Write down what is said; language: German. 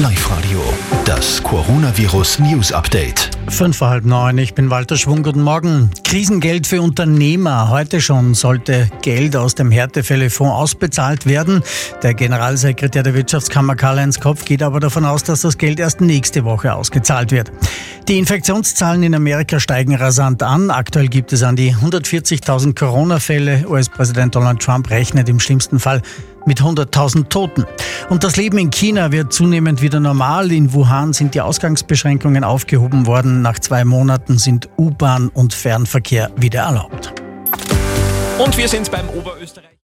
Live-Radio, das Coronavirus News Update. Fünf vor halb neun, ich bin Walter Schwung, guten Morgen. Krisengeld für Unternehmer. Heute schon sollte Geld aus dem Härtefällefonds ausbezahlt werden. Der Generalsekretär der Wirtschaftskammer Karl-Heinz Kopf geht aber davon aus, dass das Geld erst nächste Woche ausgezahlt wird. Die Infektionszahlen in Amerika steigen rasant an. Aktuell gibt es an die 140.000 Corona-Fälle. US-Präsident Donald Trump rechnet im schlimmsten Fall mit 100.000 Toten. Und das Leben in China wird zunehmend wieder normal. In Wuhan sind die Ausgangsbeschränkungen aufgehoben worden. Nach zwei Monaten sind U-Bahn und Fernverkehr wieder erlaubt. Und wir sind beim Oberösterreich.